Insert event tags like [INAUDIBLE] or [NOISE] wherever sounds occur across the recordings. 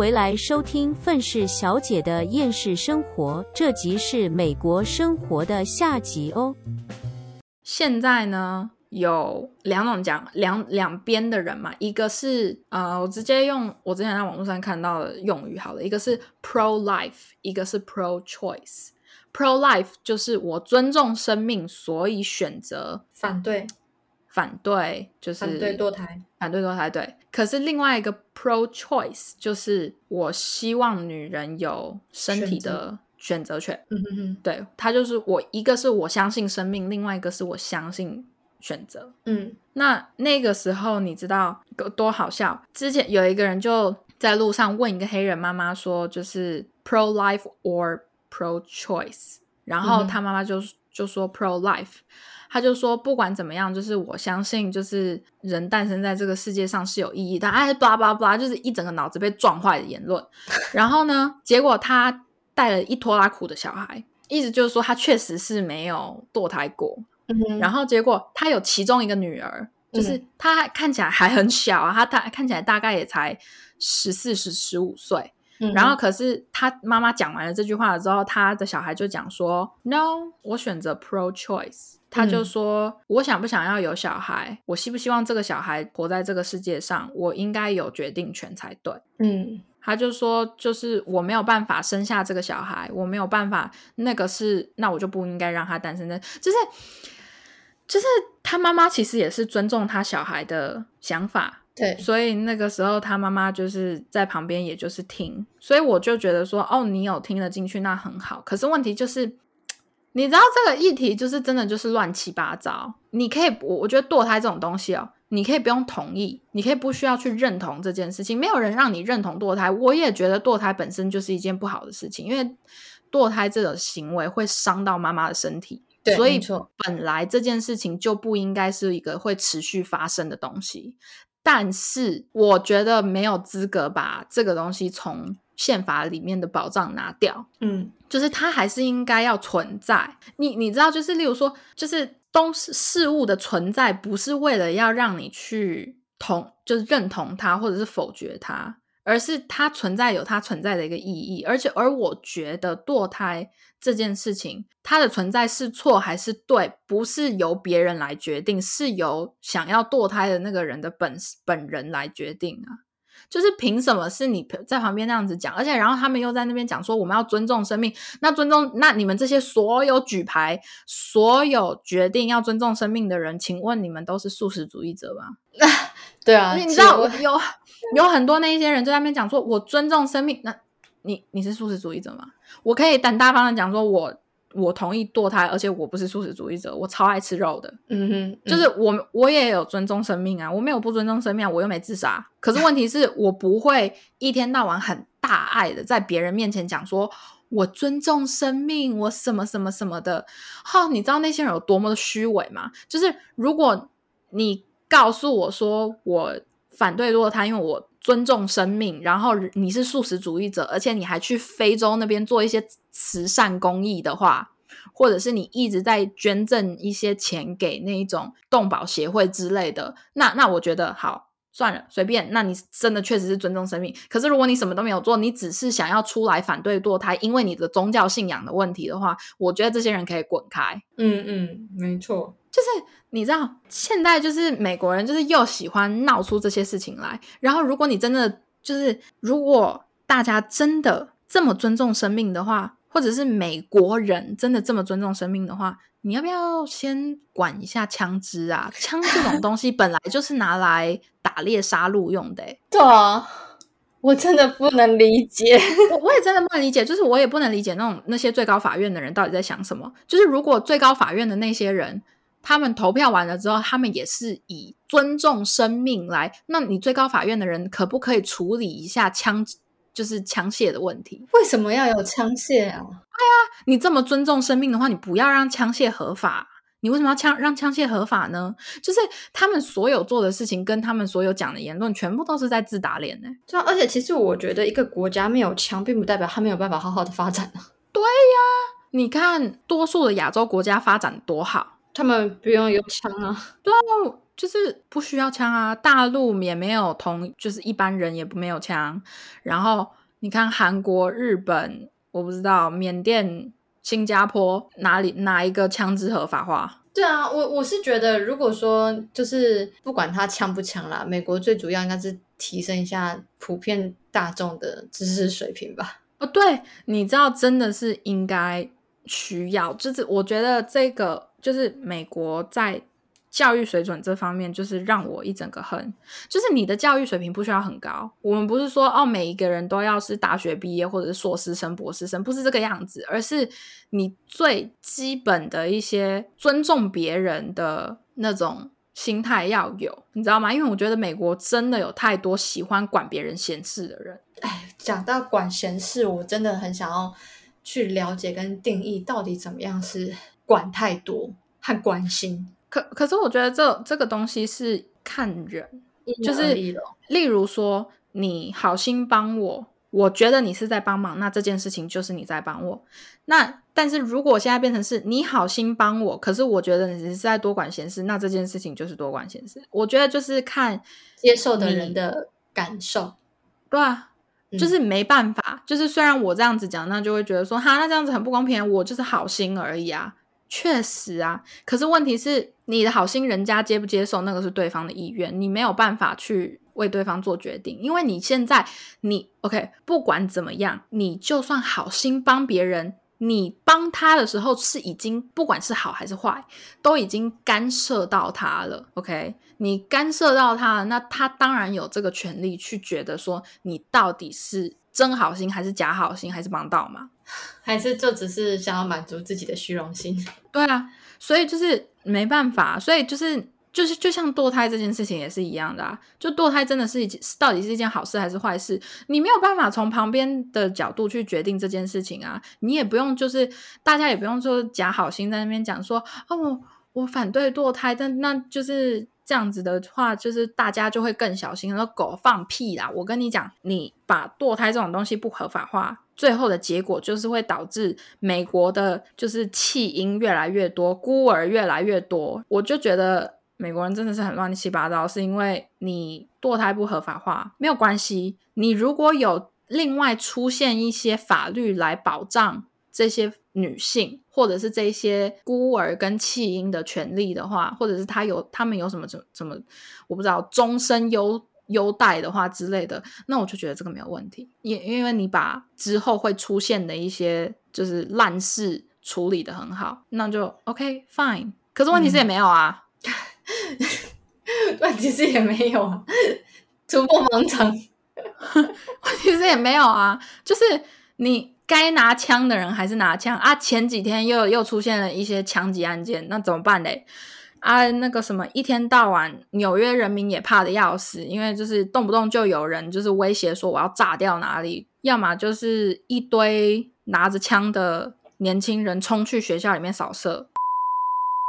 回来收听愤世小姐的厌世生活，这集是美国生活的下集哦。现在呢，有两种讲两两边的人嘛，一个是呃，我直接用我之前在网络上看到的用语好了，一个是 pro life，一个是 pro choice。pro life 就是我尊重生命，所以选择反对反对，就是反对堕胎。反对堕胎，对。可是另外一个 pro choice 就是我希望女人有身体的选择权。嗯嗯嗯，对，他就是我一个是我相信生命，另外一个是我相信选择。嗯那那个时候你知道多多好笑？之前有一个人就在路上问一个黑人妈妈说，就是 pro life or pro choice，然后他妈妈就就说 pro life。他就说，不管怎么样，就是我相信，就是人诞生在这个世界上是有意义的。哎，巴拉巴拉巴拉，就是一整个脑子被撞坏的言论。[LAUGHS] 然后呢，结果他带了一拖拉苦的小孩，意思就是说他确实是没有堕胎过。然后结果他有其中一个女儿，就是嗯她看起来还很小啊，她大看起来大概也才十四、十十五岁。嗯然后可是他妈妈讲完了这句话了之后，他的小孩就讲说：“No，我选择 pro choice。”他就嗯说：“我想不想要有小孩？我希不希望这个小孩活在这个世界上？我应该有决定权才对。”嗯他就说，就是我没有办法生下这个小孩，我没有办法，那个是，那我就不应该让他单身的，就是，就是他妈妈其实也是尊重他小孩的想法，对，所以那个时候他妈妈就是在旁边，也就是听，所以我就觉得说，哦，你有听得进去，那很好。可是问题就是，你知道这个议题就是真的就是乱七八糟。你可以，我我觉得堕胎这种东西哦，你可以不用同意，你可以不需要去认同这件事情，没有人让你认同堕胎。我也觉得堕胎本身就是一件不好的事情，因为堕胎这种行为会伤到妈妈的身体。对所以本来这件事情就不应该是一个会持续发生的东西。但是我觉得没有资格把这个东西从宪法里面的保障拿掉，嗯。就是它还是应该要存在。你你知道，就是例如说，就是东事事物的存在，不是为了要让你去同，就是认同它或者是否决它，而是它存在有它存在的一个意义。而且，而我觉得堕胎这件事情，它的存在是错还是对，不是由别人来决定，是由想要堕胎的那个人的本本人来决定啊。就是凭什么是你在旁边那样子讲，而且然后他们又在那边讲说我们要尊重生命，那尊重那你们这些所有举牌、所有决定要尊重生命的人，请问你们都是素食主义者吗？[LAUGHS] 对啊，你知道有有很多那一些人就在那边讲说，我尊重生命，那你你是素食主义者吗？我可以胆大方的讲说我我同意堕胎，而且我不是素食主义者，我超爱吃肉的。嗯哼，就是我我也有尊重生命啊，我没有不尊重生命啊，我又没自杀。可是问题是我不会一天到晚很大爱的在别人面前讲说我尊重生命，我什么什么什么的。哈、你知道那些人有多么的虚伪吗？就是如果你告诉我说我反对堕胎，因为我尊重生命，然后你是素食主义者，而且你还去非洲那边做一些慈善公益的话，或者是你一直在捐赠一些钱给那一种动保协会之类的，那那我觉得好。算了，随便。那你真的确实是尊重生命。可是如果你什么都没有做，你只是想要出来反对堕胎，因为你的宗教信仰的问题的话，我觉得这些人可以滚开。嗯嗯，没错，就是你知道，现在就是美国人，就是又喜欢闹出这些事情来。然后，如果你真的就是，如果大家真的这么尊重生命的话，或者是美国人真的这么尊重生命的话，你要不要先管一下枪支啊？[LAUGHS] 枪这种东西本来就是拿来打猎杀戮用的、欸，对啊，我真的不能理解。[LAUGHS] 我我也真的不能理解，就是我也不能理解那种那些最高法院的人到底在想什么。就是如果最高法院的那些人，他们投票完了之后，他们也是以尊重生命来，那你最高法院的人可不可以处理一下枪，就是枪械的问题？为什么要有枪械啊？你这么尊重生命的话，你不要让枪械合法。你为什么要枪让枪械合法呢？就是他们所有做的事情，跟他们所有讲的言论，全部都是在自打脸呢、对啊，而且其实我觉得一个国家没有枪，并不代表它没有办法好好的发展啊。你看，多数的亚洲国家发展多好，他们不用有枪啊。对啊就是不需要枪啊，大陆也没有同，就是一般人也不没有枪。然后你看韩国、日本，我不知道缅甸、新加坡哪里哪一个枪支合法化？对啊，我我是觉得，如果说就是不管他枪不枪啦，美国最主要应该是提升一下普遍大众的知识水平吧。哦，对，你知道，真的是应该需要，就是我觉得这个就是美国在。教育水准这方面，就是让我一整个很，就是你的教育水平不需要很高。我们不是说哦，每一个人都要是大学毕业或者是硕士生、博士生，不是这个样子，而是你最基本的一些尊重别人的那种心态要有，你知道吗？因为我觉得美国真的有太多喜欢管别人闲事的人。哎，讲到管闲事，我真的很想要去了解跟定义到底怎么样是管太多和关心。可可是，我觉得这这个东西是看人，就是例如说，你好心帮我，我觉得你是在帮忙，那这件事情就是你在帮我。那但是如果现在变成是你好心帮我，可是我觉得你是在多管闲事，那这件事情就是多管闲事。我觉得就是看接受的人的感受，对啊，就是没办法，就是虽然我这样子讲，那就会觉得说，哈，那这样子很不公平，我就是好心而已啊。确实啊，可是问题是你的好心人家接不接受，那个是对方的意愿，你没有办法去为对方做决定，因为你现在你 OK，不管怎么样，你就算好心帮别人，你帮他的时候是已经不管是好还是坏，都已经干涉到他了。OK，你干涉到他了，那他当然有这个权利去觉得说你到底是真好心还是假好心，还是帮倒忙。[LAUGHS] 还是就只是想要满足自己的虚荣心？对啊，所以就是没办法，所以就是就是就像堕胎这件事情也是一样的啊。就堕胎真的是一件到底是一件好事还是坏事？你没有办法从旁边的角度去决定这件事情啊。你也不用就是大家也不用说假好心在那边讲说哦，我反对堕胎，但那就是这样子的话，就是大家就会更小心。说狗放屁啦！我跟你讲，你把堕胎这种东西不合法化。最后的结果就是会导致美国的，就是弃婴越来越多，孤儿越来越多。我就觉得美国人真的是很乱七八糟，是因为你堕胎不合法化没有关系。你如果有另外出现一些法律来保障这些女性，或者是这些孤儿跟弃婴的权利的话，或者是他有他们有什么怎怎么，我不知道终身优。优待的话之类的，那我就觉得这个没有问题，因因为你把之后会出现的一些就是烂事处理的很好，那就 OK fine。可是问题是也没有啊，[LAUGHS] 问题是也没有啊，突破盲肠。[LAUGHS] 问题是也没有啊，就是你该拿枪的人还是拿枪啊。前几天又又出现了一些枪击案件，那怎么办嘞？啊，那个什么，一天到晚纽约人民也怕的要死，因为就是动不动就有人就是威胁说我要炸掉哪里，要么就是一堆拿着枪的年轻人冲去学校里面扫射，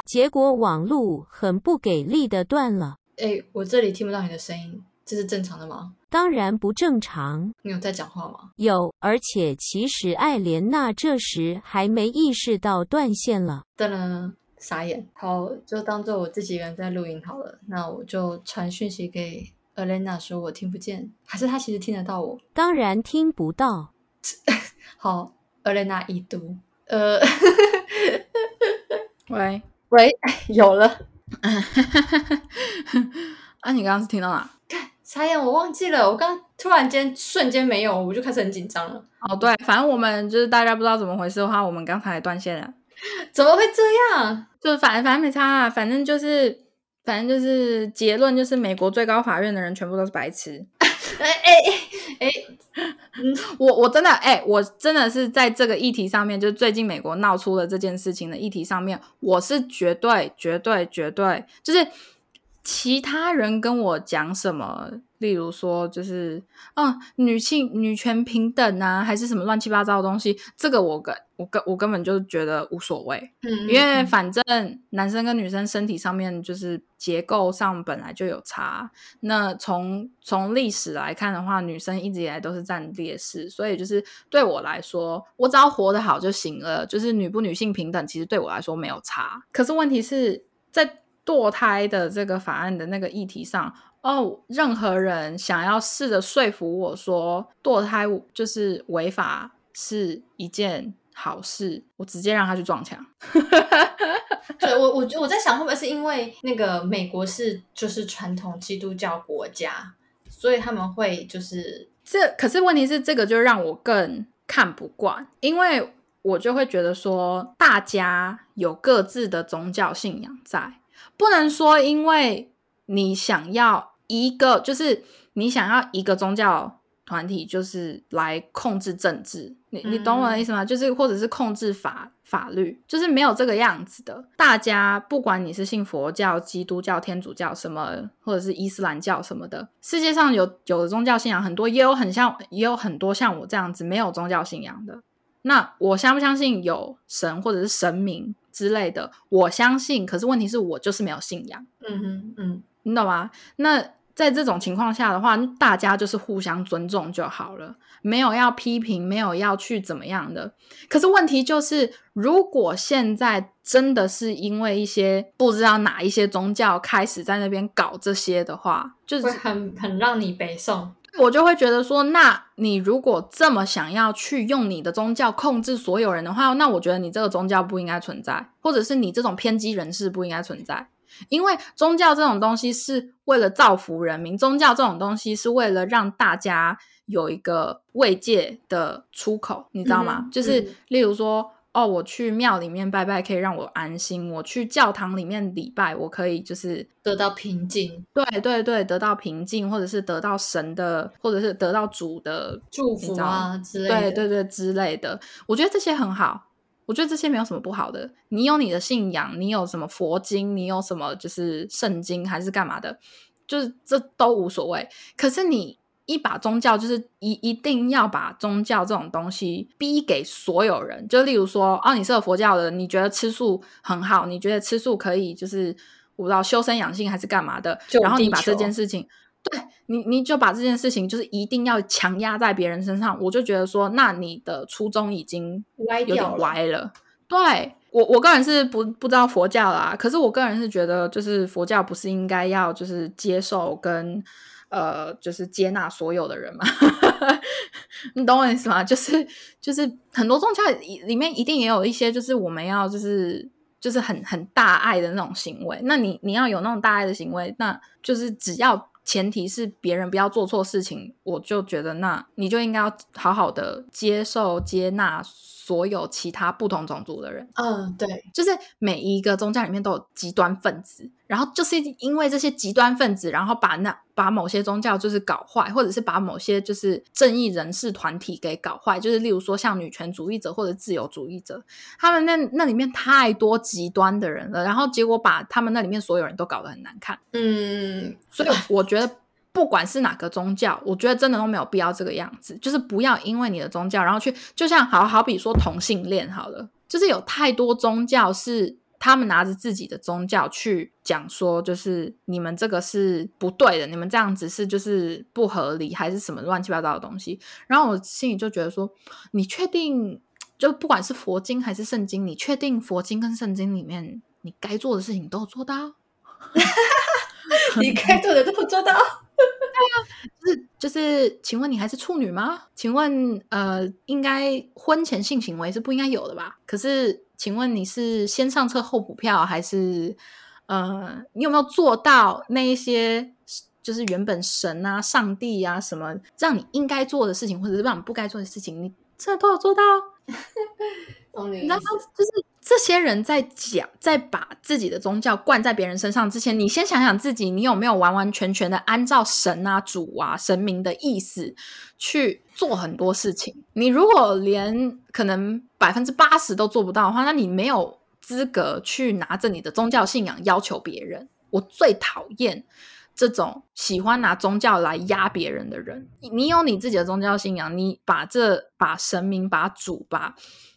结果网路很不给力的断了。哎，我这里听不到你的声音，这是正常的吗？当然不正常。你有在讲话吗？有，而且其实艾莲娜这时还没意识到断线了。噔噔。傻眼，好，就当做我自己一个人在录音好了。那我就传讯息给 Elena 说，我听不见，还是她其实听得到我？当然听不到。[LAUGHS] 好，Elena 已读。[LAUGHS] 呃，喂喂，[LAUGHS] 有了。啊，你刚刚是听到哪？傻眼，我忘记了。我刚突然间瞬间没有，我就开始很紧张了。哦，对，反正我们就是大家不知道怎么回事的话，我们刚才断线了。[LAUGHS] 怎么会这样？就是反反正没差啊，反正就是反正就是结论就是美国最高法院的人全部都是白痴。哎哎哎哎，[LAUGHS] 我我真的哎，我真的是在这个议题上面，就是最近美国闹出了这件事情的议题上面，我是绝对绝对绝对就是其他人跟我讲什么。例如说，就是啊，女性女权平等啊，还是什么乱七八糟的东西，这个我根我根我根本就觉得无所谓，嗯，因为反正男生跟女生身体上面就是结构上本来就有差，那从从历史来看的话，女生一直以来都是占劣势，所以就是对我来说，我只要活得好就行了，就是女不女性平等，其实对我来说没有差。可是问题是在。堕胎的这个法案的那个议题上，哦，任何人想要试着说服我说堕胎就是违法是一件好事，我直接让他去撞墙。[LAUGHS] 对我，我我在想，会不会是因为那个美国是就是传统基督教国家，所以他们会就是这。可是问题是，这个就让我更看不惯，因为我就会觉得说，大家有各自的宗教信仰在，不能说因为你想要一个，就是你想要一个宗教。团体就是来控制政治，你你懂我的意思吗？就是或者是控制法法律，就是没有这个样子的。大家不管你是信佛教、基督教、天主教什么，或者是伊斯兰教什么的，世界上有有的宗教信仰很多，也有很像，也有很多像我这样子没有宗教信仰的。那我相不相信有神或者是神明之类的？我相信，可是问题是我就是没有信仰。嗯哼，嗯，你懂吗？那。在这种情况下的话，大家就是互相尊重就好了，没有要批评，没有要去怎么样的。可是问题就是，如果现在真的是因为一些不知道哪一些宗教开始在那边搞这些的话，就是很很让你北宋，我就会觉得说，那你如果这么想要去用你的宗教控制所有人的话，那我觉得你这个宗教不应该存在，或者是你这种偏激人士不应该存在。因为宗教这种东西是为了造福人民，宗教这种东西是为了让大家有一个慰藉的出口，你知道吗？就是例如说，哦，我去庙里面拜拜可以让我安心，我去教堂里面礼拜，我可以就是得到平静。对对对，得到平静，或者是得到神的，或者是得到主的祝福啊之类的。对对对，之类的，我觉得这些很好。我觉得这些没有什么不好的。你有你的信仰，你有什么佛经，你有什么就是圣经还是干嘛的，就是这都无所谓。可是你一把宗教，就是一一定要把宗教这种东西逼给所有人。就例如说，哦，你是佛教的，你觉得吃素很好，你觉得吃素可以就是我不知道修身养性还是干嘛的，然后你把这件事情。对你，你就把这件事情就是一定要强压在别人身上，我就觉得说，那你的初衷已经有点歪了。对我，我个人是不不知道佛教啦，可是我个人是觉得，就是佛教不是应该要就是接受跟呃，就是接纳所有的人嘛？[LAUGHS] 你懂我意思吗？就是就是很多宗教里面一定也有一些，就是我们要就是就是很很大爱的那种行为。那你你要有那种大爱的行为，那就是只要。前提是别人不要做错事情，我就觉得那你就应该要好好的接受接纳所有其他不同种族的人。嗯，对，就是每一个宗教里面都有极端分子。然后就是因为这些极端分子，然后把那把某些宗教就是搞坏，或者是把某些就是正义人士团体给搞坏，就是例如说像女权主义者或者自由主义者，他们那那里面太多极端的人了，然后结果把他们那里面所有人都搞得很难看。嗯，所以我觉得不管是哪个宗教，我觉得真的都没有必要这个样子，就是不要因为你的宗教，然后去就像好好比说同性恋好了，就是有太多宗教是。他们拿着自己的宗教去讲说，就是你们这个是不对的，你们这样子是就是不合理，还是什么乱七八糟的东西。然后我心里就觉得说，你确定就不管是佛经还是圣经，你确定佛经跟圣经里面你该做的事情都做到？[LAUGHS] 你该做的都有做到？[LAUGHS] 对啊，就是就是，请问你还是处女吗？请问呃，应该婚前性行为是不应该有的吧？可是。请问你是先上车后补票，还是呃，你有没有做到那一些就是原本神啊、上帝啊什么让你应该做的事情，或者是让你不该做的事情，你这都有做到？[LAUGHS] 然后就是这些人在讲，在把自己的宗教灌在别人身上之前，你先想想自己，你有没有完完全全的按照神啊、主啊、神明的意思去做很多事情？你如果连可能百分之八十都做不到的话，那你没有资格去拿着你的宗教信仰要求别人。我最讨厌这种喜欢拿宗教来压别人的人。你有你自己的宗教信仰，你把这把神明、把主、把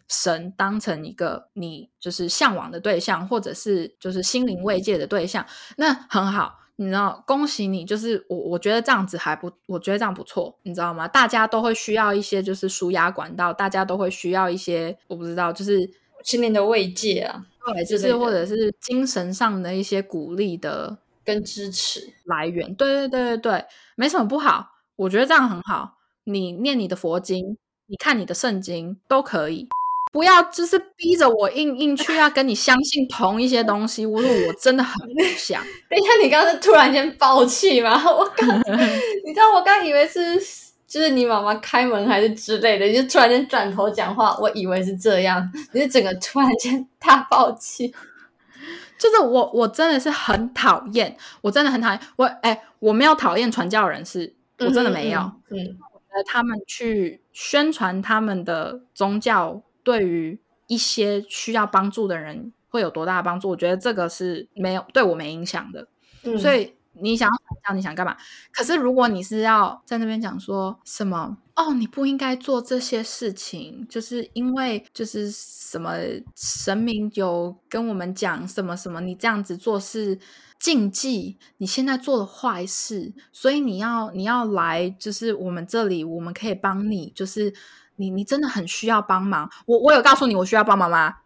神当成一个你就是向往的对象，或者是就是心灵慰藉的对象，那很好，你知道，恭喜你，就是我我觉得这样子还不，我觉得这样不错，你知道吗？大家都会需要一些就是舒压管道，大家都会需要一些，我不知道，就是心灵的慰藉啊。就是或者是精神上的一些鼓励的跟支持。来源。对对对对对，没什么不好，我觉得这样很好。你念你的佛经，你看你的圣经都可以，不要就是逼着我硬硬去要跟你相信同一些东西。我说我真的很不 [LAUGHS] 想。等一下，你刚刚是突然间爆气吗？[LAUGHS] 我刚，[LAUGHS] 你知道我刚以为是就是你妈妈开门还是之类的，你就突然间转头讲话，我以为是这样，你是整个突然间大爆气。就是我，我真的是很讨厌，我真的很讨厌。我哎，我没有讨厌传教人士，我真的没有。嗯，呃，他们去宣传他们的宗教，对于一些需要帮助的人会有多大的帮助？我觉得这个是没有对我没影响的。嗯所以你想要，你想干嘛？可是如果你是要在那边讲说什么哦，你不应该做这些事情，就是因为就是什么神明有跟我们讲什么什么，你这样子做是禁忌，你现在做了坏事，所以你要你要来，就是我们这里我们可以帮你，就是你你真的很需要帮忙。我我有告诉你我需要帮忙吗？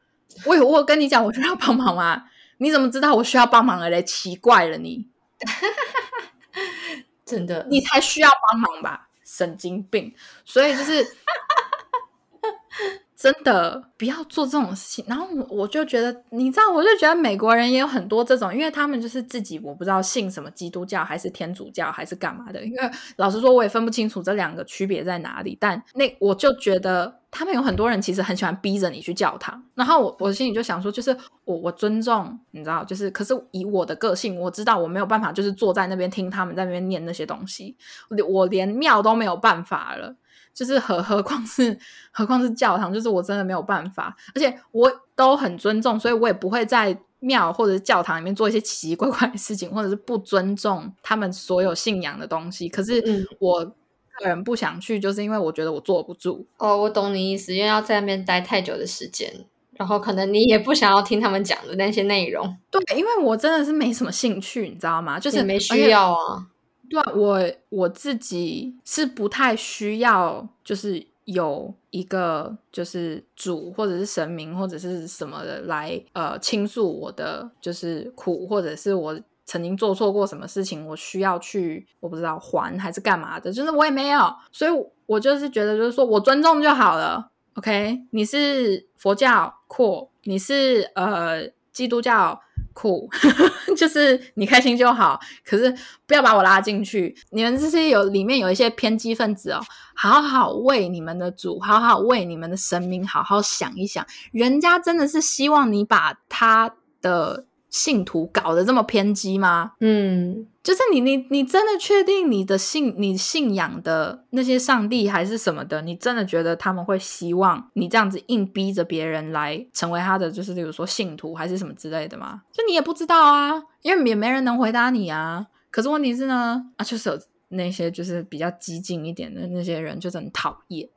我有我有跟你讲我需要帮忙吗？你怎么知道我需要帮忙了嘞？奇怪了你，[LAUGHS] 真的，你才需要帮忙吧？神经病！所以就是 [LAUGHS] 真的不要做这种事情。然后我我就觉得，你知道，我就觉得美国人也有很多这种，因为他们就是自己我不知道信什么基督教还是天主教还是干嘛的。因为老实说，我也分不清楚这两个区别在哪里。但那我就觉得。他们有很多人其实很喜欢逼着你去教堂，然后我我心里就想说，就是我我尊重，你知道，就是可是以我的个性，我知道我没有办法，就是坐在那边听他们在那边念那些东西，我我连庙都没有办法了，就是何何况是 [LAUGHS] 何况是教堂，就是我真的没有办法，而且我都很尊重，所以我也不会在庙或者是教堂里面做一些奇奇怪怪的事情，或者是不尊重他们所有信仰的东西。可是嗯。我个人不想去，就是因为我觉得我坐不住。哦，我懂你意思，因为要在那边待太久的时间，然后可能你也不想要听他们讲的那些内容，对，因为我真的是没什么兴趣，你知道吗？就是没需要啊。对啊我我自己是不太需要，就是有一个就是主或者是神明或者是什么的来呃倾诉我的就是苦，或者是我曾经做错过什么事情，我需要去我不知道还还是干嘛的，就是我也没有，所以我就是觉得就是说我尊重就好了。OK，你是佛教酷，你是呃基督教酷，[LAUGHS] 就是你开心就好，可是不要把我拉进去。你们这些有里面有一些偏激分子哦，好好为你们的主，好好为你们的神明好好想一想，人家真的是希望你把他的信徒搞得这么偏激吗？嗯，就是你你你真的确定你的信你信仰的那些上帝还是什么的？你真的觉得他们会希望你这样子硬逼着别人来成为他的，就是例如说信徒还是什么之类的吗？就你也不知道啊，因为也没人能回答你啊。可是问题是呢，啊，就是有那些就是比较激进一点的那些人，就是很讨厌。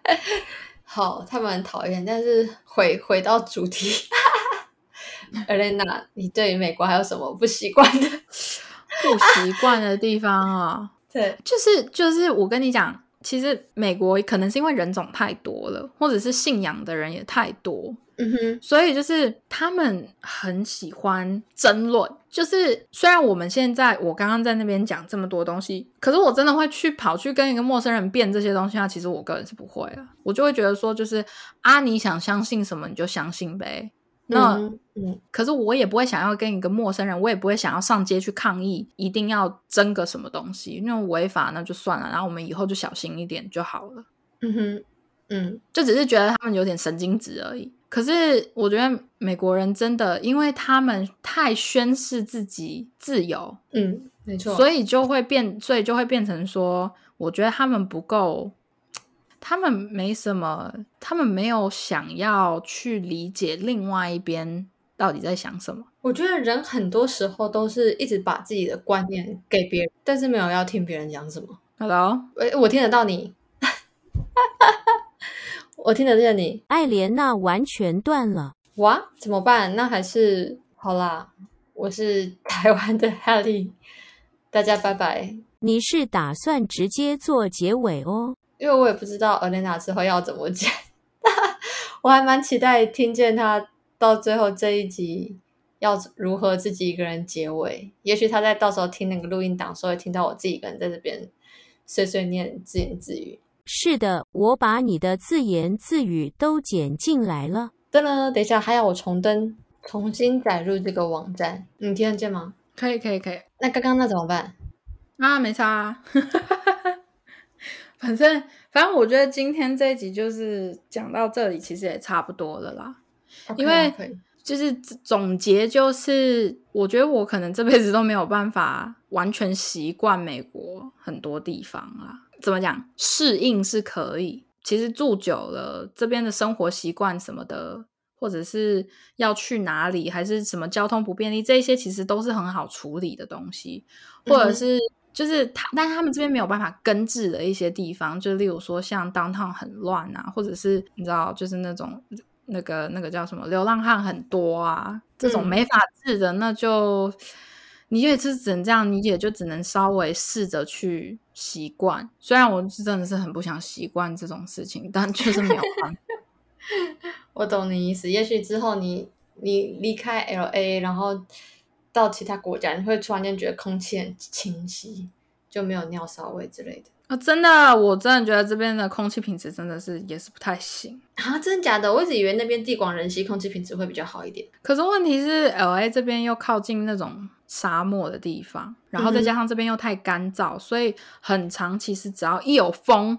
[LAUGHS] 好，他们很讨厌，但是回回到主题 e e n a 你对美国还有什么不习惯的？[LAUGHS] 不习惯的地方啊、[LAUGHS] 对，就是就是我跟你讲，其实美国可能是因为人种太多了，或者是信仰的人也太多，嗯哼，所以就是他们很喜欢争论。就是虽然我们现在我刚刚在那边讲这么多东西，可是我真的会去跑去跟一个陌生人辩这些东西啊。其实我个人是不会啊，我就会觉得说，就是啊，你想相信什么你就相信呗。那、嗯嗯可是我也不会想要跟一个陌生人，我也不会想要上街去抗议，一定要争个什么东西，那种违法那就算了，然后我们以后就小心一点就好了。嗯哼，嗯就只是觉得他们有点神经质而已。可是我觉得美国人真的，因为他们太宣示自己自由，嗯，没错，所以以就会变，所以就会变成说，我觉得他们不够，他们没什么，他们没有想要去理解另外一边到底在想什么。我觉得人很多时候都是一直把自己的观念给别人，但是没有要听别人讲什么。Hello，诶，我听得到你，[LAUGHS] 我听得见你。艾莲娜完全断了。哇，怎么办？那还是好啦。我是台湾的 Helly，大家拜拜。你是打算直接做结尾哦？因为我也不知道 Elena 之后要怎么剪，[LAUGHS] 我还蛮期待听见她到最后这一集要如何自己一个人结尾。也许他在到时候听那个录音档，时候会听到我自己一个人在这边碎碎念、自言自语。是的，我把你的自言自语都剪进来了。噔了，等一下还要我重登、重新载入这个网站，你听得见吗？可以，可以，可以。那刚刚那怎么办？啊，没差、啊。反正，反正我觉得今天这一集就是讲到这里，其实也差不多了啦。因为就是总结，就是我觉得我可能这辈子都没有办法完全习惯美国很多地方啦。怎么讲？适应是可以，其实住久了，这边的生活习惯什么的，或者是要去哪里，还是什么交通不便利，这些其实都是很好处理的东西，或者是。就是他，但是他们这边没有办法根治的一些地方，就例如说像 downtown 很乱啊，或者是你知道，就是那种那个那个叫什么流浪汉很多啊，这种嗯没法治的，那就你也是只能这样，你也就只能稍微试着去习惯。虽然我是真的是很不想习惯这种事情，但就是没有办法。[LAUGHS] 我懂你意思。也许之后你你离开 L A，然后到其他国家，你会突然间觉得空气很清晰，就没有尿骚味之类的。啊，真的，我真的觉得这边的空气品质真的是也是不太行。啊，真的假的？我一直以为那边地广人稀，空气品质会比较好一点。可是问题是，L A 这边又靠近那种沙漠的地方，然后再加上这边又太干燥，所以很长。其实只要一有风，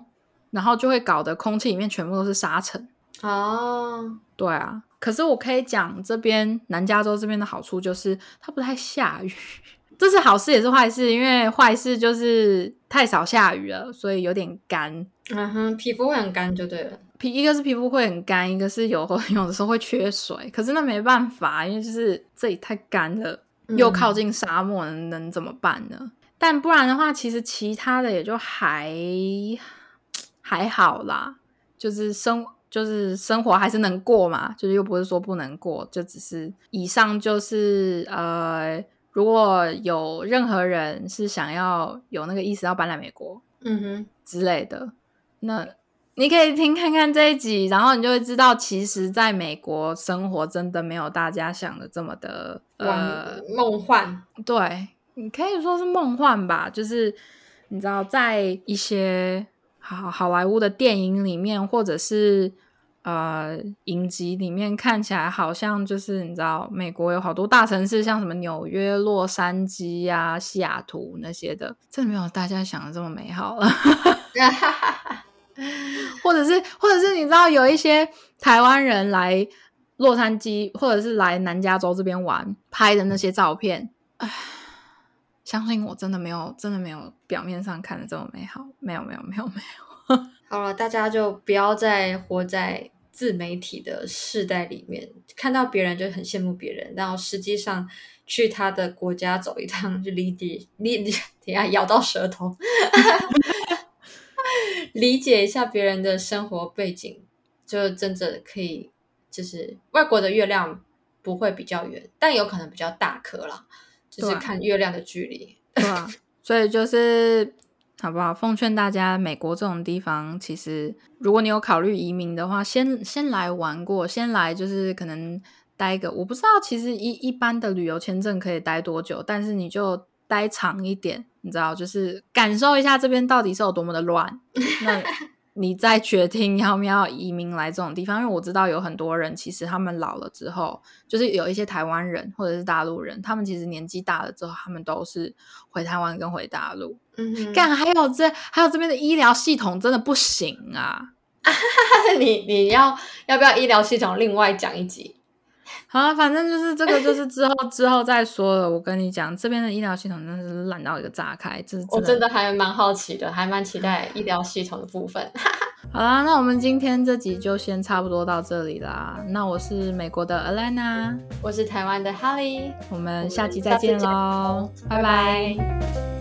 然后就会搞得空气里面全部都是沙尘。哦，对啊，可是我可以讲这边南加州这边的好处就是它不太下雨，[LAUGHS] 这是好事也是坏事，因为坏事就是太少下雨了，所以有点干。嗯哼，皮肤会很干就对了。皮一个是皮肤会很干，一个是有 [LAUGHS] 有的时候会缺水，可是那没办法，因为就是这里太干了，又靠近沙漠，能能怎么办呢？但不然的话，其实其他的也就还还好啦，就是生就是生活还是能过嘛，就是又不是说不能过，就只是以上就是呃，如果有任何人是想要有那个意思要搬来美国，嗯哼，之类的，那你可以听看看这一集，然后你就会知道，其实在美国生活真的没有大家想的这么的呃，呃，梦幻。对你可以说是梦幻吧，就是你知道，在一些好好莱坞的电影里面，或者是呃影集里面，看起来好像就是你知道，美国有好多大城市，像什么纽约、洛杉矶呀、西雅图那些的，真的没有大家想的这么美好了。[LAUGHS] 或者是，或者是你知道有一些台湾人来洛杉矶，或者是来南加州这边玩拍的那些照片，相信我真的没有，真的没有表面上看的这么美好，没有，没有，没有，没有。好了，大家就不要再活在自媒体的世代里面，看到别人就很羡慕别人，然后实际上去他的国家走一趟，就理解理，等下咬到舌头，[LAUGHS] 理解一下别人的生活背景，就真的可以，就是外国的月亮不会比较圆，但有可能比较大颗啦，就是看月亮的距离。对啊，所以就是好不好？奉劝大家，美国这种地方，其实如果你有考虑移民的话，先先来玩过，先来就是可能待个，我不知道，其实一一般的旅游签证可以待多久，但是你就待长一点，你知道，就是感受一下这边到底是有多么的乱。那 [LAUGHS] 你再决定要不要移民来这种地方，因为我知道有很多人其实他们老了之后，就是有一些台湾人或者是大陆人，他们其实年纪大了之后，他们都是回台湾跟回大陆。嗯，干，还有这还有这边的医疗系统真的不行啊！[LAUGHS] 你你要要不要医疗系统另外讲一集？[LAUGHS] 好啊，反正就是这个，就是之后之后再说了。我跟你讲，这边的医疗系统真的是烂到一个炸开，这是我真的还蛮好奇的，还蛮期待医疗系统的部分。[LAUGHS] 好啦，那我们今天这集就先差不多到这里啦。那我是美国的 Alana，我是台湾的 Holly，我们下集再见喽，拜拜。拜